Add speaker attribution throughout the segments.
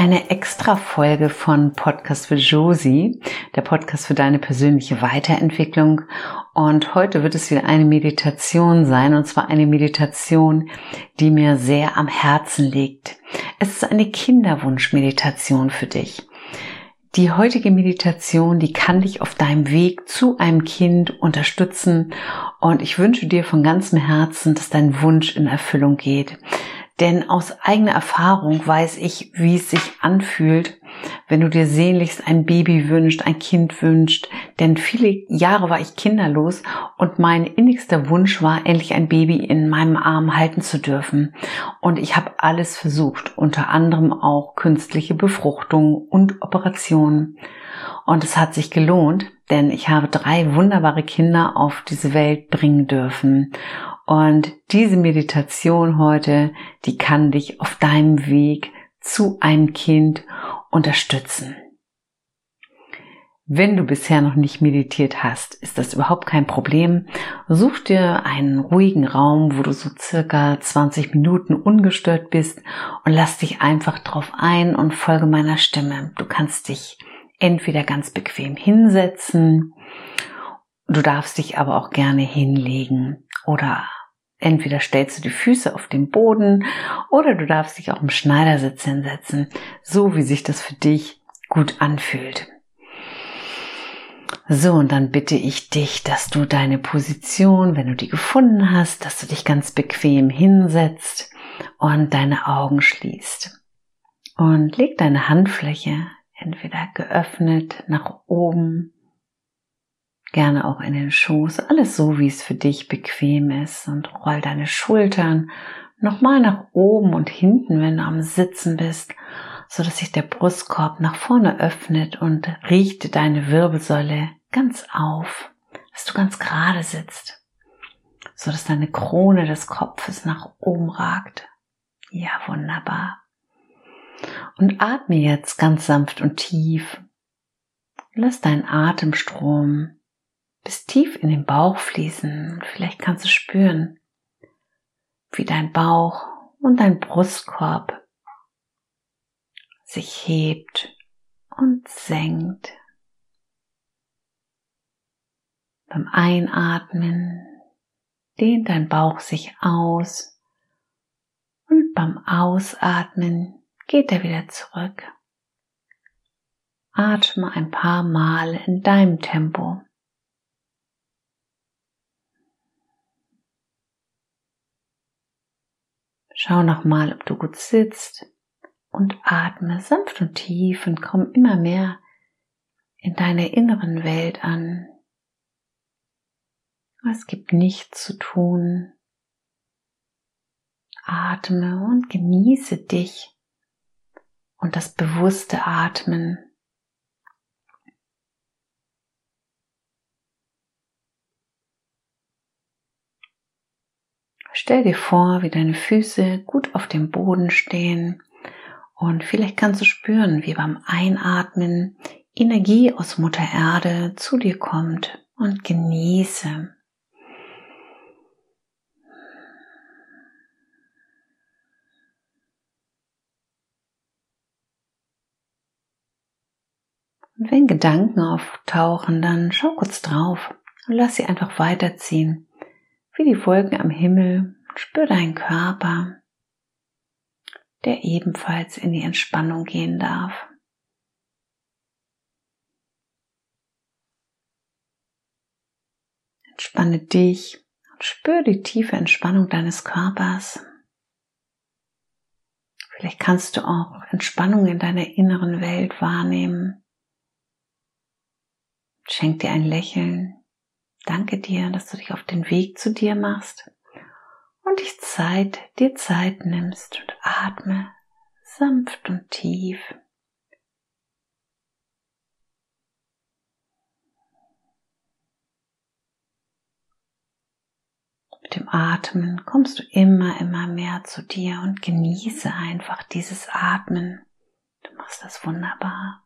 Speaker 1: eine extra Folge von Podcast für Josie, der Podcast für deine persönliche Weiterentwicklung und heute wird es wieder eine Meditation sein und zwar eine Meditation, die mir sehr am Herzen liegt. Es ist eine Kinderwunschmeditation für dich. Die heutige Meditation, die kann dich auf deinem Weg zu einem Kind unterstützen und ich wünsche dir von ganzem Herzen, dass dein Wunsch in Erfüllung geht. Denn aus eigener Erfahrung weiß ich, wie es sich anfühlt, wenn du dir sehnlichst ein Baby wünscht, ein Kind wünscht. Denn viele Jahre war ich kinderlos und mein innigster Wunsch war, endlich ein Baby in meinem Arm halten zu dürfen. Und ich habe alles versucht, unter anderem auch künstliche Befruchtung und Operationen. Und es hat sich gelohnt, denn ich habe drei wunderbare Kinder auf diese Welt bringen dürfen. Und diese Meditation heute, die kann dich auf deinem Weg zu einem Kind unterstützen. Wenn du bisher noch nicht meditiert hast, ist das überhaupt kein Problem. Such dir einen ruhigen Raum, wo du so circa 20 Minuten ungestört bist und lass dich einfach drauf ein und folge meiner Stimme. Du kannst dich entweder ganz bequem hinsetzen, du darfst dich aber auch gerne hinlegen oder Entweder stellst du die Füße auf den Boden oder du darfst dich auch im Schneidersitz hinsetzen, so wie sich das für dich gut anfühlt. So, und dann bitte ich dich, dass du deine Position, wenn du die gefunden hast, dass du dich ganz bequem hinsetzt und deine Augen schließt. Und leg deine Handfläche entweder geöffnet nach oben gerne auch in den Schoß, alles so, wie es für dich bequem ist und roll deine Schultern nochmal nach oben und hinten, wenn du am Sitzen bist, so dass sich der Brustkorb nach vorne öffnet und richte deine Wirbelsäule ganz auf, dass du ganz gerade sitzt, so dass deine Krone des Kopfes nach oben ragt. Ja, wunderbar. Und atme jetzt ganz sanft und tief. Lass deinen Atemstrom bis tief in den Bauch fließen. Vielleicht kannst du spüren, wie dein Bauch und dein Brustkorb sich hebt und senkt. Beim Einatmen dehnt dein Bauch sich aus und beim Ausatmen geht er wieder zurück. Atme ein paar Mal in deinem Tempo. Schau nochmal, ob du gut sitzt und atme sanft und tief und komm immer mehr in deiner inneren Welt an. Es gibt nichts zu tun. Atme und genieße dich und das bewusste Atmen. Stell dir vor, wie deine Füße gut auf dem Boden stehen und vielleicht kannst du spüren, wie beim Einatmen Energie aus Mutter Erde zu dir kommt und genieße. Und wenn Gedanken auftauchen, dann schau kurz drauf und lass sie einfach weiterziehen wie die Wolken am Himmel. Spür deinen Körper, der ebenfalls in die Entspannung gehen darf. Entspanne dich und spür die tiefe Entspannung deines Körpers. Vielleicht kannst du auch Entspannung in deiner inneren Welt wahrnehmen. Schenk dir ein Lächeln Danke dir, dass du dich auf den Weg zu dir machst und dich Zeit, dir Zeit nimmst und atme sanft und tief. Mit dem Atmen kommst du immer, immer mehr zu dir und genieße einfach dieses Atmen. Du machst das wunderbar.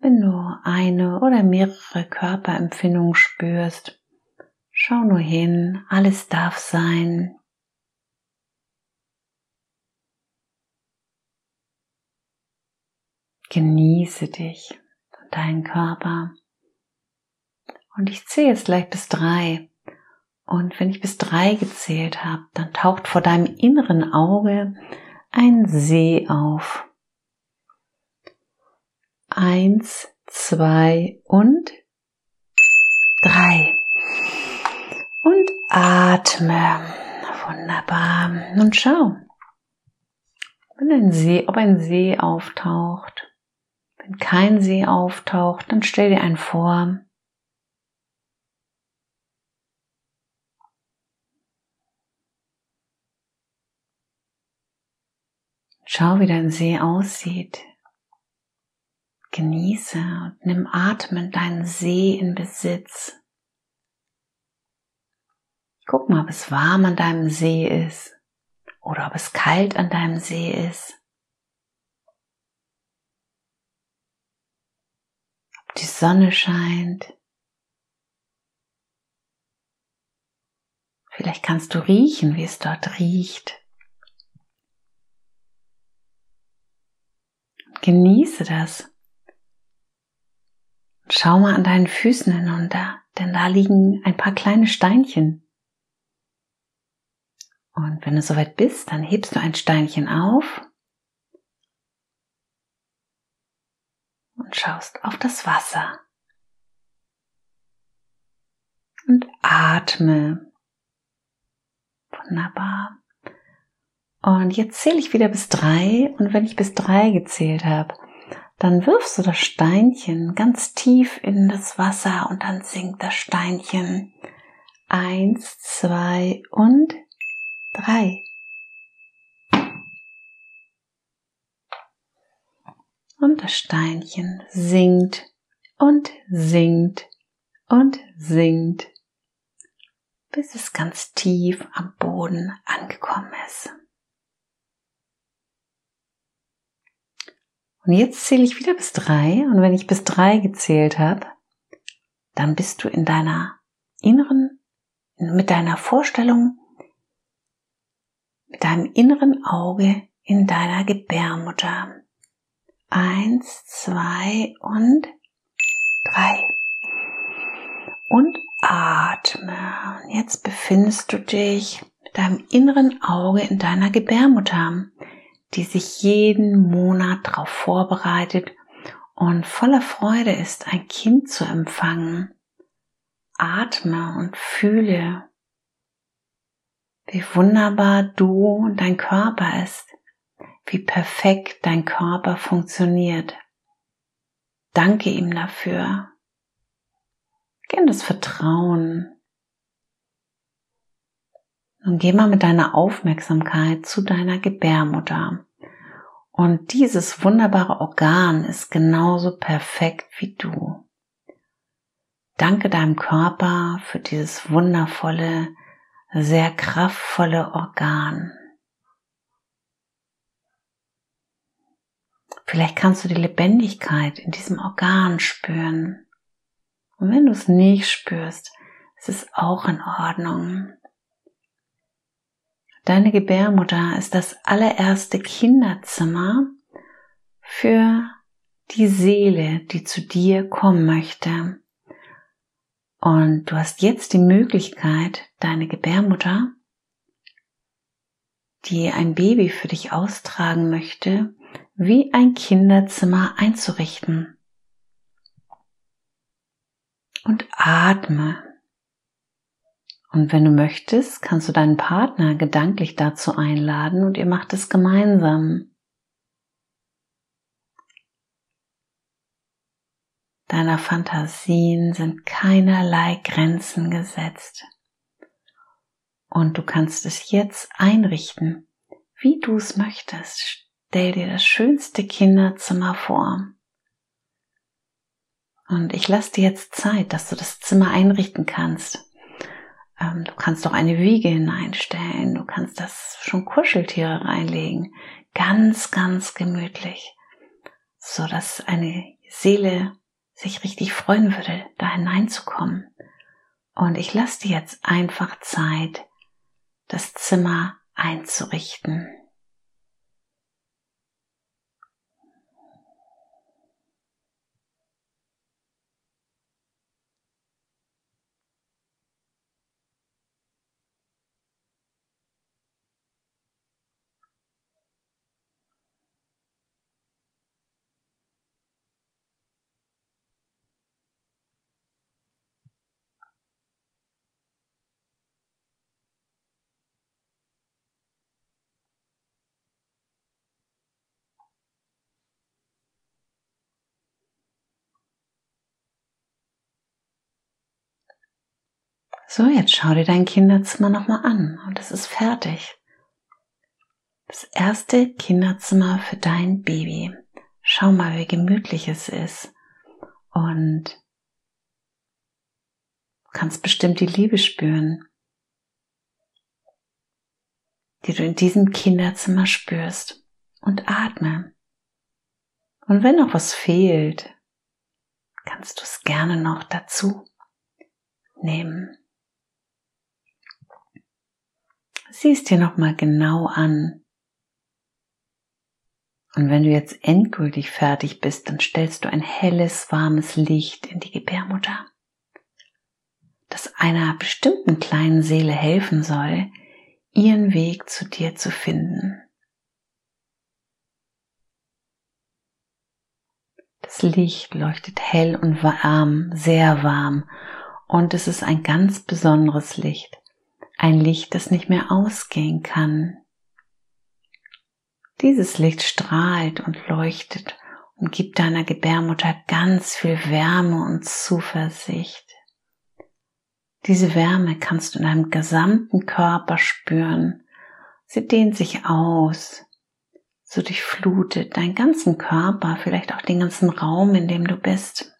Speaker 1: Wenn du eine oder mehrere Körperempfindungen spürst, Schau nur hin, alles darf sein. Genieße dich und deinen Körper. Und ich zähle jetzt gleich bis drei. Und wenn ich bis drei gezählt habe, dann taucht vor deinem inneren Auge ein See auf. Eins, zwei und drei. Und atme. Wunderbar. Nun schau. Wenn ein See, ob ein See auftaucht. Wenn kein See auftaucht, dann stell dir einen vor. Schau, wie dein See aussieht. Genieße und nimm atmen deinen See in Besitz. Guck mal, ob es warm an deinem See ist oder ob es kalt an deinem See ist. Ob die Sonne scheint. Vielleicht kannst du riechen, wie es dort riecht. Genieße das. Schau mal an deinen Füßen hinunter, denn da liegen ein paar kleine Steinchen. Und wenn du soweit bist, dann hebst du ein Steinchen auf und schaust auf das Wasser. Und atme. Wunderbar. Und jetzt zähle ich wieder bis drei und wenn ich bis drei gezählt habe, dann wirfst du das Steinchen ganz tief in das Wasser und dann sinkt das Steinchen. Eins, zwei und drei. Und das Steinchen sinkt und sinkt und sinkt, bis es ganz tief am Boden angekommen ist. Und jetzt zähle ich wieder bis drei. Und wenn ich bis drei gezählt habe, dann bist du in deiner inneren, mit deiner Vorstellung, mit deinem inneren Auge in deiner Gebärmutter. Eins, zwei und drei. Und atme. Und jetzt befindest du dich mit deinem inneren Auge in deiner Gebärmutter die sich jeden Monat darauf vorbereitet und voller Freude ist, ein Kind zu empfangen. Atme und fühle, wie wunderbar du und dein Körper ist, wie perfekt dein Körper funktioniert. Danke ihm dafür. Gern das Vertrauen. Nun geh mal mit deiner Aufmerksamkeit zu deiner Gebärmutter. Und dieses wunderbare Organ ist genauso perfekt wie du. Danke deinem Körper für dieses wundervolle, sehr kraftvolle Organ. Vielleicht kannst du die Lebendigkeit in diesem Organ spüren. Und wenn du es nicht spürst, ist es auch in Ordnung. Deine Gebärmutter ist das allererste Kinderzimmer für die Seele, die zu dir kommen möchte. Und du hast jetzt die Möglichkeit, deine Gebärmutter, die ein Baby für dich austragen möchte, wie ein Kinderzimmer einzurichten. Und atme und wenn du möchtest, kannst du deinen Partner gedanklich dazu einladen und ihr macht es gemeinsam. Deiner Fantasien sind keinerlei Grenzen gesetzt. Und du kannst es jetzt einrichten, wie du es möchtest. Stell dir das schönste Kinderzimmer vor. Und ich lasse dir jetzt Zeit, dass du das Zimmer einrichten kannst. Ähm, du kannst doch eine Wiege hineinstellen. Du kannst das schon Kuscheltiere reinlegen. Ganz, ganz gemütlich. So dass eine Seele sich richtig freuen würde, da hineinzukommen. Und ich lasse dir jetzt einfach Zeit, das Zimmer einzurichten. So, jetzt schau dir dein Kinderzimmer nochmal an und es ist fertig. Das erste Kinderzimmer für dein Baby. Schau mal, wie gemütlich es ist. Und du kannst bestimmt die Liebe spüren, die du in diesem Kinderzimmer spürst. Und atme. Und wenn noch was fehlt, kannst du es gerne noch dazu nehmen. Siehst dir nochmal genau an. Und wenn du jetzt endgültig fertig bist, dann stellst du ein helles, warmes Licht in die Gebärmutter, das einer bestimmten kleinen Seele helfen soll, ihren Weg zu dir zu finden. Das Licht leuchtet hell und warm, sehr warm, und es ist ein ganz besonderes Licht ein Licht, das nicht mehr ausgehen kann. Dieses Licht strahlt und leuchtet und gibt deiner Gebärmutter ganz viel Wärme und Zuversicht. Diese Wärme kannst du in deinem gesamten Körper spüren. Sie dehnt sich aus, so durchflutet deinen ganzen Körper, vielleicht auch den ganzen Raum, in dem du bist.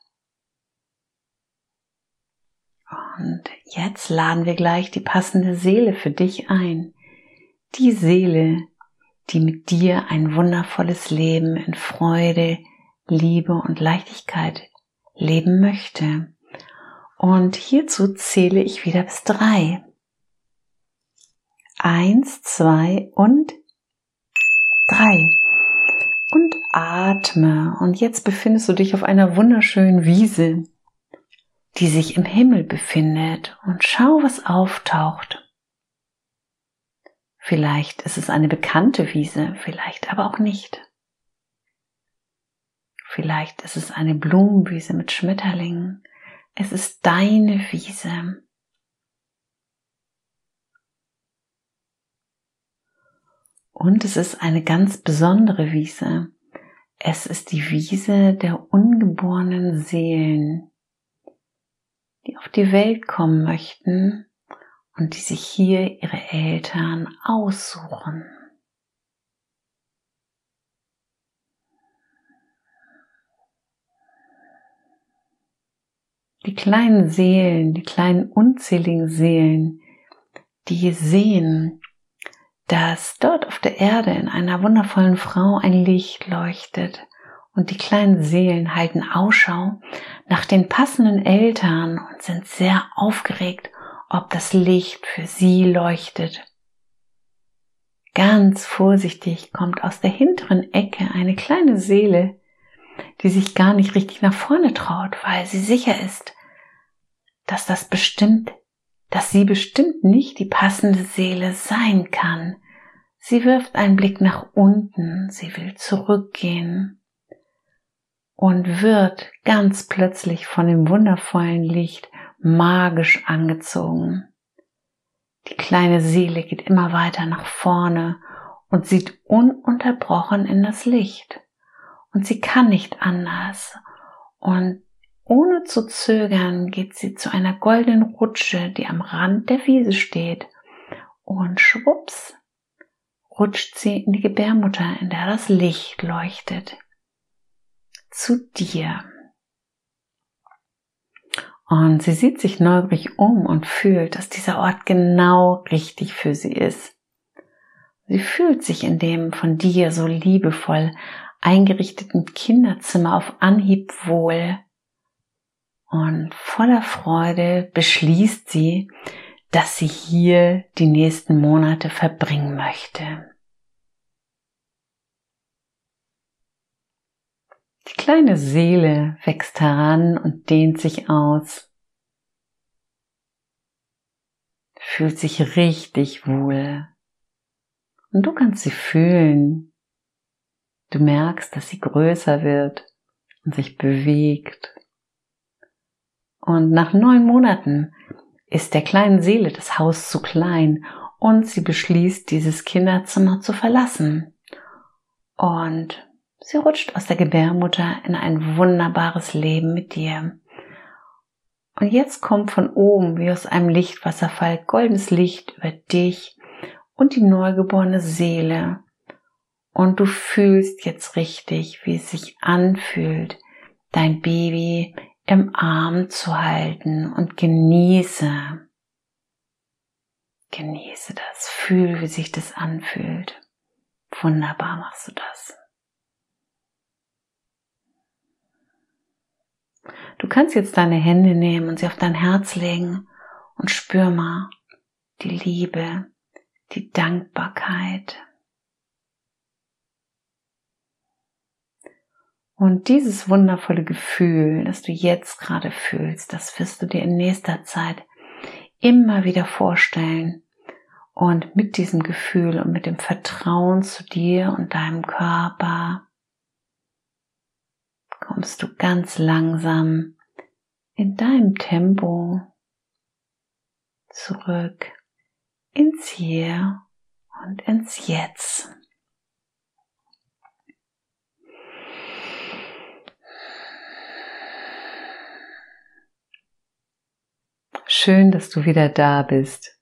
Speaker 1: Und jetzt laden wir gleich die passende Seele für dich ein. Die Seele, die mit dir ein wundervolles Leben in Freude, Liebe und Leichtigkeit leben möchte. Und hierzu zähle ich wieder bis drei. Eins, zwei und drei. Und atme. Und jetzt befindest du dich auf einer wunderschönen Wiese die sich im Himmel befindet und schau, was auftaucht. Vielleicht ist es eine bekannte Wiese, vielleicht aber auch nicht. Vielleicht ist es eine Blumenwiese mit Schmetterlingen. Es ist deine Wiese. Und es ist eine ganz besondere Wiese. Es ist die Wiese der ungeborenen Seelen, die auf die Welt kommen möchten und die sich hier ihre Eltern aussuchen. Die kleinen Seelen, die kleinen unzähligen Seelen, die sehen, dass dort auf der Erde in einer wundervollen Frau ein Licht leuchtet, und die kleinen Seelen halten Ausschau nach den passenden Eltern und sind sehr aufgeregt, ob das Licht für sie leuchtet. Ganz vorsichtig kommt aus der hinteren Ecke eine kleine Seele, die sich gar nicht richtig nach vorne traut, weil sie sicher ist, dass das bestimmt, dass sie bestimmt nicht die passende Seele sein kann. Sie wirft einen Blick nach unten, sie will zurückgehen, und wird ganz plötzlich von dem wundervollen Licht magisch angezogen. Die kleine Seele geht immer weiter nach vorne und sieht ununterbrochen in das Licht. Und sie kann nicht anders. Und ohne zu zögern geht sie zu einer goldenen Rutsche, die am Rand der Wiese steht. Und schwupps rutscht sie in die Gebärmutter, in der das Licht leuchtet zu dir. Und sie sieht sich neugierig um und fühlt, dass dieser Ort genau richtig für sie ist. Sie fühlt sich in dem von dir so liebevoll eingerichteten Kinderzimmer auf Anhieb wohl. Und voller Freude beschließt sie, dass sie hier die nächsten Monate verbringen möchte. Die kleine Seele wächst heran und dehnt sich aus, fühlt sich richtig wohl. Und du kannst sie fühlen. Du merkst, dass sie größer wird und sich bewegt. Und nach neun Monaten ist der kleinen Seele das Haus zu klein und sie beschließt, dieses Kinderzimmer zu verlassen. Und sie rutscht aus der Gebärmutter in ein wunderbares Leben mit dir. Und jetzt kommt von oben wie aus einem Lichtwasserfall goldenes Licht über dich und die neugeborene Seele. Und du fühlst jetzt richtig, wie es sich anfühlt, dein Baby im Arm zu halten und genieße. Genieße das. Fühl, wie sich das anfühlt. Wunderbar machst du das. Du kannst jetzt deine Hände nehmen und sie auf dein Herz legen und spür mal die Liebe, die Dankbarkeit, Und dieses wundervolle Gefühl, das du jetzt gerade fühlst, das wirst du dir in nächster Zeit immer wieder vorstellen. Und mit diesem Gefühl und mit dem Vertrauen zu dir und deinem Körper kommst du ganz langsam in deinem Tempo zurück ins Hier und ins Jetzt. Schön, dass du wieder da bist.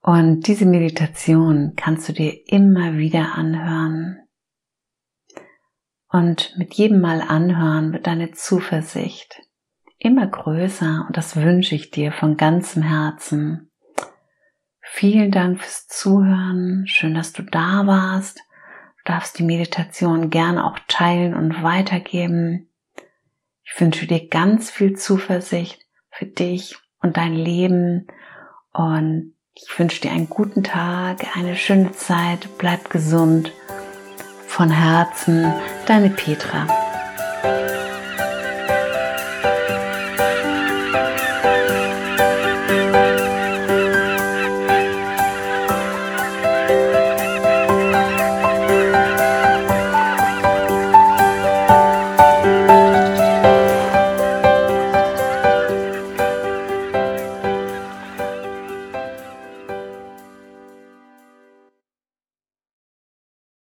Speaker 1: Und diese Meditation kannst du dir immer wieder anhören. Und mit jedem Mal anhören wird deine Zuversicht immer größer und das wünsche ich dir von ganzem Herzen. Vielen Dank fürs Zuhören. Schön, dass du da warst. Du darfst die Meditation gerne auch teilen und weitergeben. Ich wünsche dir ganz viel Zuversicht für dich und dein Leben und ich wünsche dir einen guten Tag, eine schöne Zeit, bleib gesund. Von Herzen, deine Petra.